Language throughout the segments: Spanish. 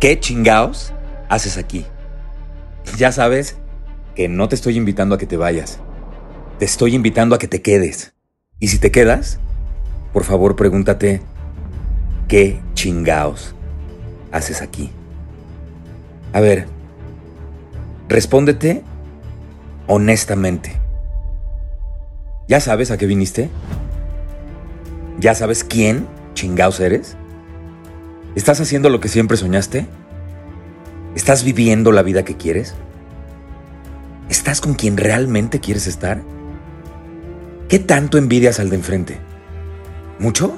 ¿Qué chingaos haces aquí? Ya sabes que no te estoy invitando a que te vayas. Te estoy invitando a que te quedes. Y si te quedas, por favor pregúntate, ¿qué chingaos haces aquí? A ver, respóndete honestamente. ¿Ya sabes a qué viniste? ¿Ya sabes quién chingaos eres? ¿Estás haciendo lo que siempre soñaste? ¿Estás viviendo la vida que quieres? ¿Estás con quien realmente quieres estar? ¿Qué tanto envidias al de enfrente? ¿Mucho?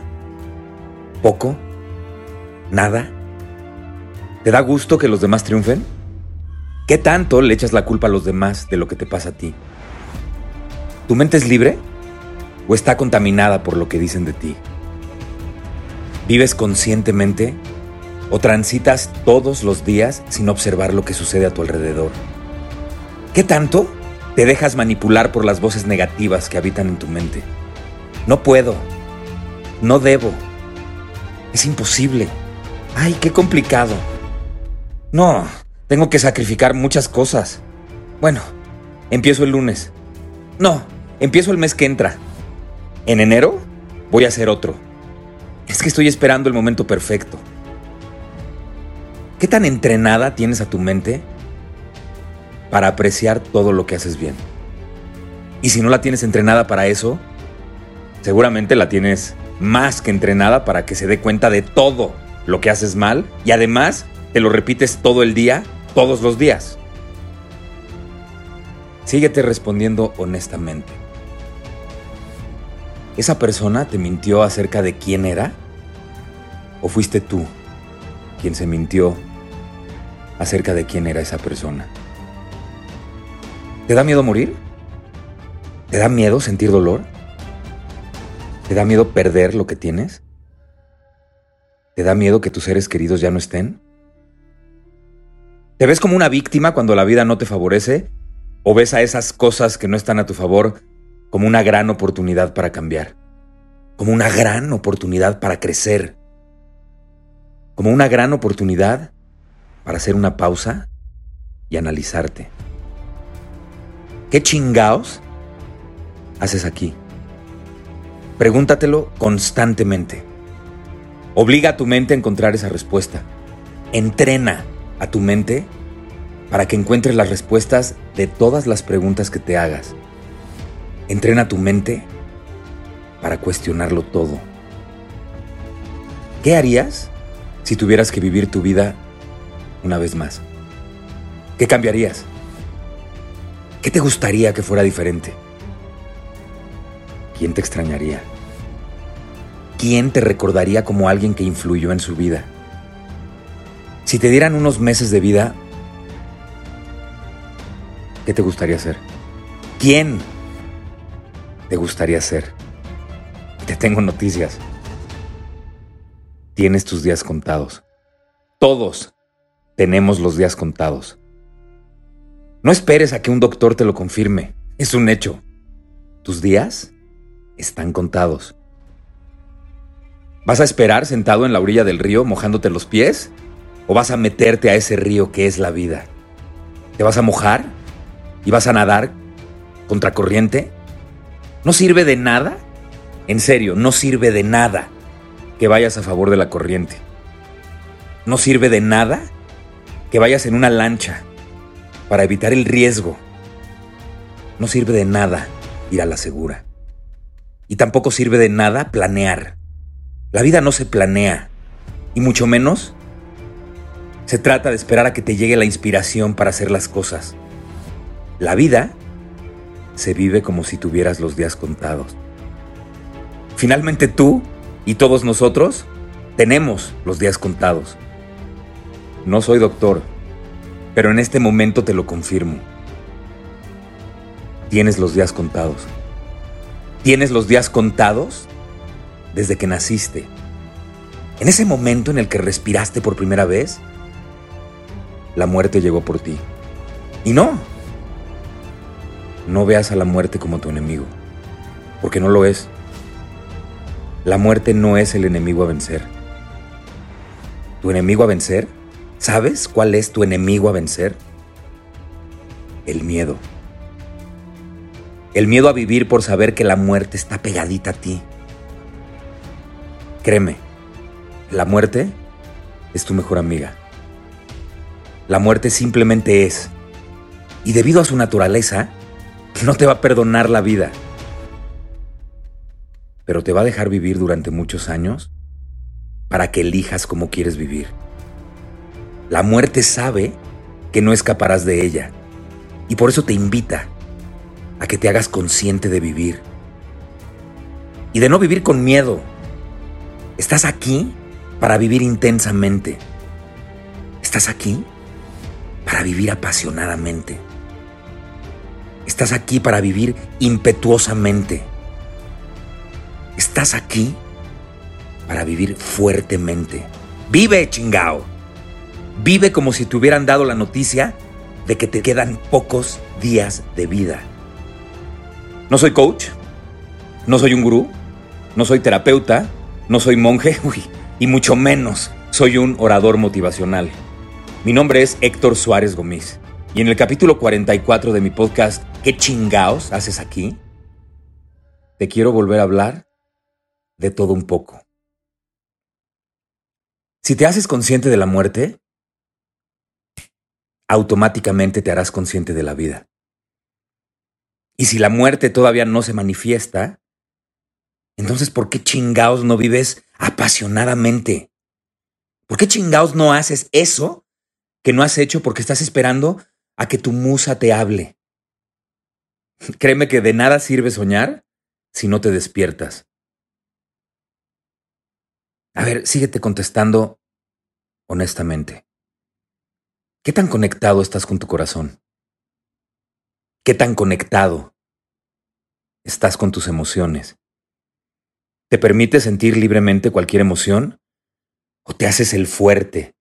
¿Poco? ¿Nada? ¿Te da gusto que los demás triunfen? ¿Qué tanto le echas la culpa a los demás de lo que te pasa a ti? ¿Tu mente es libre o está contaminada por lo que dicen de ti? ¿Vives conscientemente o transitas todos los días sin observar lo que sucede a tu alrededor? ¿Qué tanto te dejas manipular por las voces negativas que habitan en tu mente? No puedo. No debo. Es imposible. Ay, qué complicado. No, tengo que sacrificar muchas cosas. Bueno, empiezo el lunes. No, empiezo el mes que entra. En enero voy a hacer otro. Es que estoy esperando el momento perfecto. ¿Qué tan entrenada tienes a tu mente para apreciar todo lo que haces bien. Y si no la tienes entrenada para eso, seguramente la tienes más que entrenada para que se dé cuenta de todo lo que haces mal y además te lo repites todo el día, todos los días. Síguete respondiendo honestamente. ¿Esa persona te mintió acerca de quién era? ¿O fuiste tú quien se mintió acerca de quién era esa persona? ¿Te da miedo morir? ¿Te da miedo sentir dolor? ¿Te da miedo perder lo que tienes? ¿Te da miedo que tus seres queridos ya no estén? ¿Te ves como una víctima cuando la vida no te favorece? ¿O ves a esas cosas que no están a tu favor como una gran oportunidad para cambiar? Como una gran oportunidad para crecer? Como una gran oportunidad para hacer una pausa y analizarte. ¿Qué chingaos haces aquí? Pregúntatelo constantemente. Obliga a tu mente a encontrar esa respuesta. Entrena a tu mente para que encuentres las respuestas de todas las preguntas que te hagas. Entrena tu mente para cuestionarlo todo. ¿Qué harías si tuvieras que vivir tu vida una vez más? ¿Qué cambiarías? ¿Qué te gustaría que fuera diferente? ¿Quién te extrañaría? ¿Quién te recordaría como alguien que influyó en su vida? Si te dieran unos meses de vida, ¿qué te gustaría ser? ¿Quién te gustaría ser? Te tengo noticias. Tienes tus días contados. Todos tenemos los días contados. No esperes a que un doctor te lo confirme. Es un hecho. Tus días están contados. ¿Vas a esperar sentado en la orilla del río mojándote los pies? ¿O vas a meterte a ese río que es la vida? ¿Te vas a mojar? ¿Y vas a nadar contracorriente? ¿No sirve de nada? En serio, no sirve de nada que vayas a favor de la corriente. No sirve de nada que vayas en una lancha para evitar el riesgo. No sirve de nada ir a la segura. Y tampoco sirve de nada planear. La vida no se planea, y mucho menos se trata de esperar a que te llegue la inspiración para hacer las cosas. La vida se vive como si tuvieras los días contados. Finalmente tú y todos nosotros tenemos los días contados. No soy doctor, pero en este momento te lo confirmo. Tienes los días contados. Tienes los días contados desde que naciste. En ese momento en el que respiraste por primera vez, la muerte llegó por ti. Y no, no veas a la muerte como tu enemigo, porque no lo es. La muerte no es el enemigo a vencer. ¿Tu enemigo a vencer? ¿Sabes cuál es tu enemigo a vencer? El miedo. El miedo a vivir por saber que la muerte está pegadita a ti. Créeme, la muerte es tu mejor amiga. La muerte simplemente es. Y debido a su naturaleza, no te va a perdonar la vida. Pero te va a dejar vivir durante muchos años para que elijas cómo quieres vivir. La muerte sabe que no escaparás de ella y por eso te invita a que te hagas consciente de vivir y de no vivir con miedo. Estás aquí para vivir intensamente. Estás aquí para vivir apasionadamente. Estás aquí para vivir impetuosamente. Estás aquí para vivir fuertemente. Vive, chingao. Vive como si te hubieran dado la noticia de que te quedan pocos días de vida. No soy coach, no soy un gurú, no soy terapeuta, no soy monje, y mucho menos soy un orador motivacional. Mi nombre es Héctor Suárez Gómez y en el capítulo 44 de mi podcast ¿Qué chingaos haces aquí? Te quiero volver a hablar de todo un poco. Si te haces consciente de la muerte, automáticamente te harás consciente de la vida. Y si la muerte todavía no se manifiesta, entonces ¿por qué chingaos no vives apasionadamente? ¿Por qué chingaos no haces eso que no has hecho porque estás esperando a que tu musa te hable? Créeme que de nada sirve soñar si no te despiertas. A ver, síguete contestando honestamente. ¿Qué tan conectado estás con tu corazón? ¿Qué tan conectado estás con tus emociones? ¿Te permite sentir libremente cualquier emoción? ¿O te haces el fuerte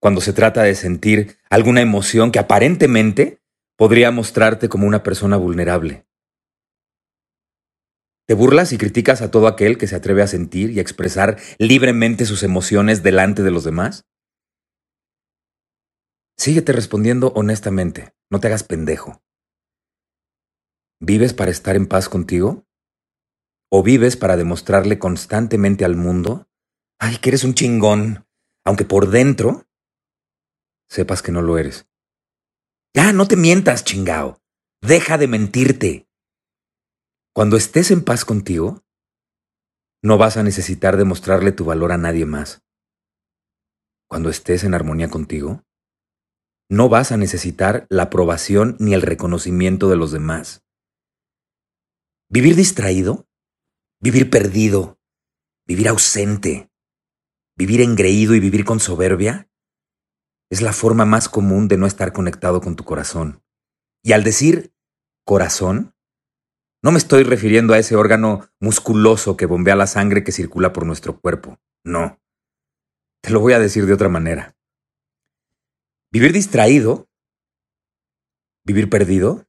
cuando se trata de sentir alguna emoción que aparentemente podría mostrarte como una persona vulnerable? ¿Te burlas y criticas a todo aquel que se atreve a sentir y a expresar libremente sus emociones delante de los demás? Síguete respondiendo honestamente, no te hagas pendejo. ¿Vives para estar en paz contigo? ¿O vives para demostrarle constantemente al mundo, ay, que eres un chingón, aunque por dentro sepas que no lo eres? Ya, no te mientas, chingao. Deja de mentirte. Cuando estés en paz contigo, no vas a necesitar demostrarle tu valor a nadie más. Cuando estés en armonía contigo, no vas a necesitar la aprobación ni el reconocimiento de los demás. Vivir distraído, vivir perdido, vivir ausente, vivir engreído y vivir con soberbia es la forma más común de no estar conectado con tu corazón. Y al decir corazón, no me estoy refiriendo a ese órgano musculoso que bombea la sangre que circula por nuestro cuerpo. No. Te lo voy a decir de otra manera. Vivir distraído, vivir perdido,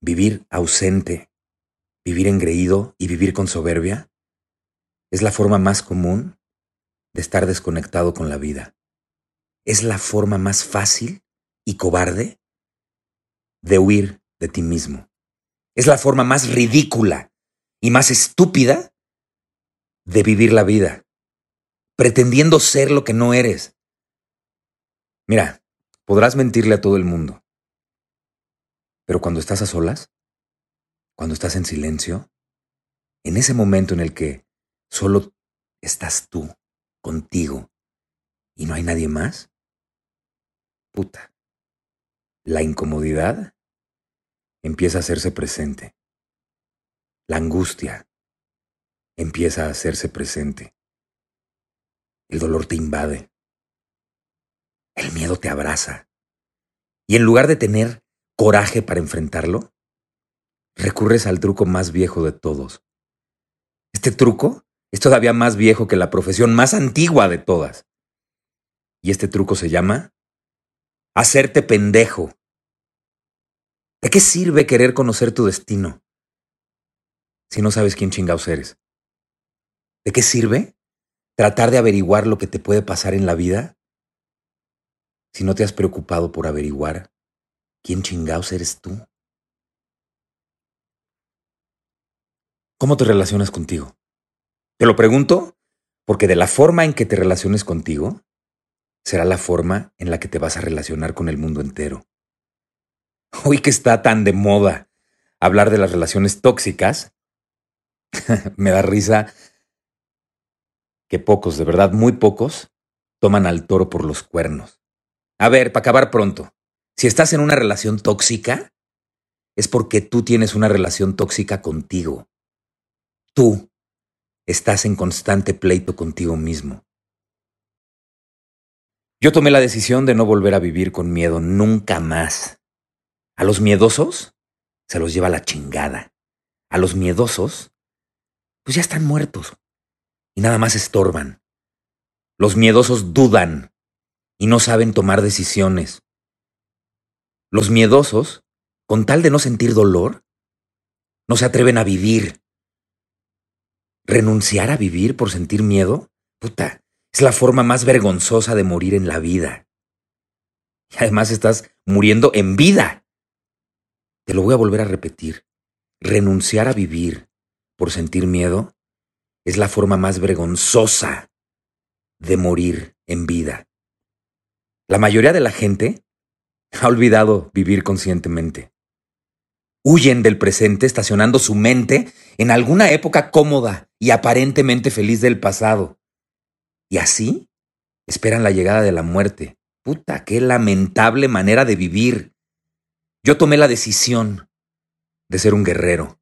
vivir ausente, vivir engreído y vivir con soberbia es la forma más común de estar desconectado con la vida. Es la forma más fácil y cobarde de huir de ti mismo. Es la forma más ridícula y más estúpida de vivir la vida, pretendiendo ser lo que no eres. Mira, podrás mentirle a todo el mundo, pero cuando estás a solas, cuando estás en silencio, en ese momento en el que solo estás tú, contigo, y no hay nadie más, puta, la incomodidad empieza a hacerse presente. La angustia, empieza a hacerse presente. El dolor te invade. El miedo te abraza. Y en lugar de tener coraje para enfrentarlo, recurres al truco más viejo de todos. Este truco es todavía más viejo que la profesión más antigua de todas. Y este truco se llama hacerte pendejo. ¿De qué sirve querer conocer tu destino si no sabes quién chingados eres? ¿De qué sirve tratar de averiguar lo que te puede pasar en la vida si no te has preocupado por averiguar quién chingados eres tú? ¿Cómo te relacionas contigo? Te lo pregunto porque de la forma en que te relaciones contigo será la forma en la que te vas a relacionar con el mundo entero. Hoy que está tan de moda hablar de las relaciones tóxicas, me da risa que pocos, de verdad muy pocos, toman al toro por los cuernos. A ver, para acabar pronto, si estás en una relación tóxica, es porque tú tienes una relación tóxica contigo. Tú estás en constante pleito contigo mismo. Yo tomé la decisión de no volver a vivir con miedo nunca más. A los miedosos se los lleva la chingada. A los miedosos, pues ya están muertos y nada más estorban. Los miedosos dudan y no saben tomar decisiones. Los miedosos, con tal de no sentir dolor, no se atreven a vivir. Renunciar a vivir por sentir miedo, puta, es la forma más vergonzosa de morir en la vida. Y además estás muriendo en vida. Te lo voy a volver a repetir. Renunciar a vivir por sentir miedo es la forma más vergonzosa de morir en vida. La mayoría de la gente ha olvidado vivir conscientemente. Huyen del presente estacionando su mente en alguna época cómoda y aparentemente feliz del pasado y así esperan la llegada de la muerte. Puta, qué lamentable manera de vivir. Yo tomé la decisión de ser un guerrero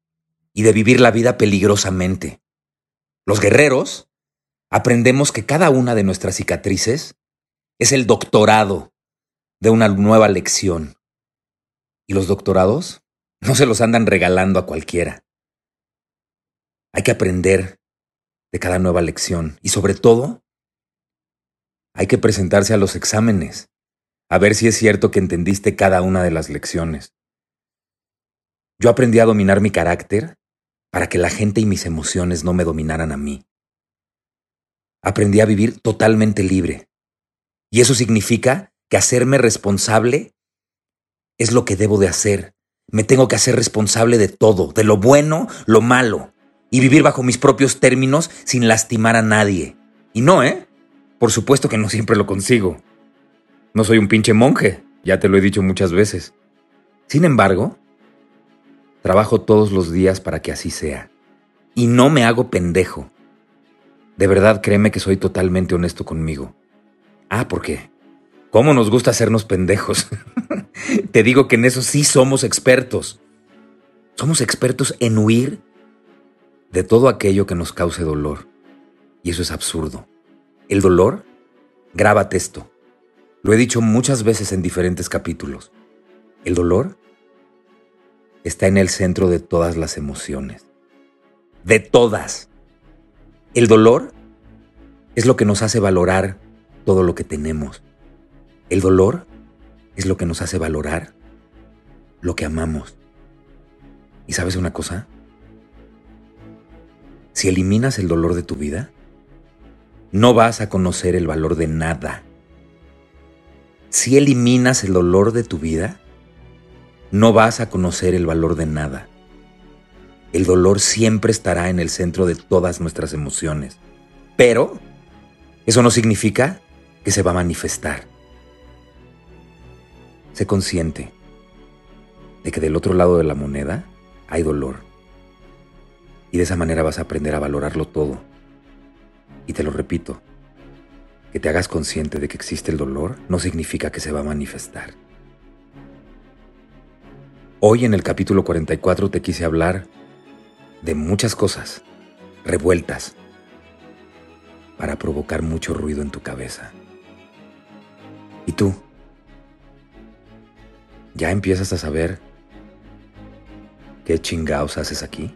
y de vivir la vida peligrosamente. Los guerreros aprendemos que cada una de nuestras cicatrices es el doctorado de una nueva lección. Y los doctorados no se los andan regalando a cualquiera. Hay que aprender de cada nueva lección y sobre todo hay que presentarse a los exámenes, a ver si es cierto que entendiste cada una de las lecciones. Yo aprendí a dominar mi carácter para que la gente y mis emociones no me dominaran a mí. Aprendí a vivir totalmente libre. Y eso significa que hacerme responsable es lo que debo de hacer. Me tengo que hacer responsable de todo, de lo bueno, lo malo, y vivir bajo mis propios términos sin lastimar a nadie. Y no, ¿eh? Por supuesto que no siempre lo consigo. No soy un pinche monje, ya te lo he dicho muchas veces. Sin embargo, trabajo todos los días para que así sea. Y no me hago pendejo. De verdad créeme que soy totalmente honesto conmigo. Ah, ¿por qué? ¿Cómo nos gusta hacernos pendejos? te digo que en eso sí somos expertos. Somos expertos en huir de todo aquello que nos cause dolor. Y eso es absurdo. El dolor, grábate esto. Lo he dicho muchas veces en diferentes capítulos. El dolor está en el centro de todas las emociones. De todas. El dolor es lo que nos hace valorar todo lo que tenemos. El dolor es lo que nos hace valorar lo que amamos. ¿Y sabes una cosa? Si eliminas el dolor de tu vida, no vas a conocer el valor de nada. Si eliminas el dolor de tu vida, no vas a conocer el valor de nada. El dolor siempre estará en el centro de todas nuestras emociones. Pero eso no significa que se va a manifestar. Sé consciente de que del otro lado de la moneda hay dolor. Y de esa manera vas a aprender a valorarlo todo. Y te lo repito, que te hagas consciente de que existe el dolor no significa que se va a manifestar. Hoy en el capítulo 44 te quise hablar de muchas cosas, revueltas, para provocar mucho ruido en tu cabeza. ¿Y tú? ¿Ya empiezas a saber qué chingaos haces aquí?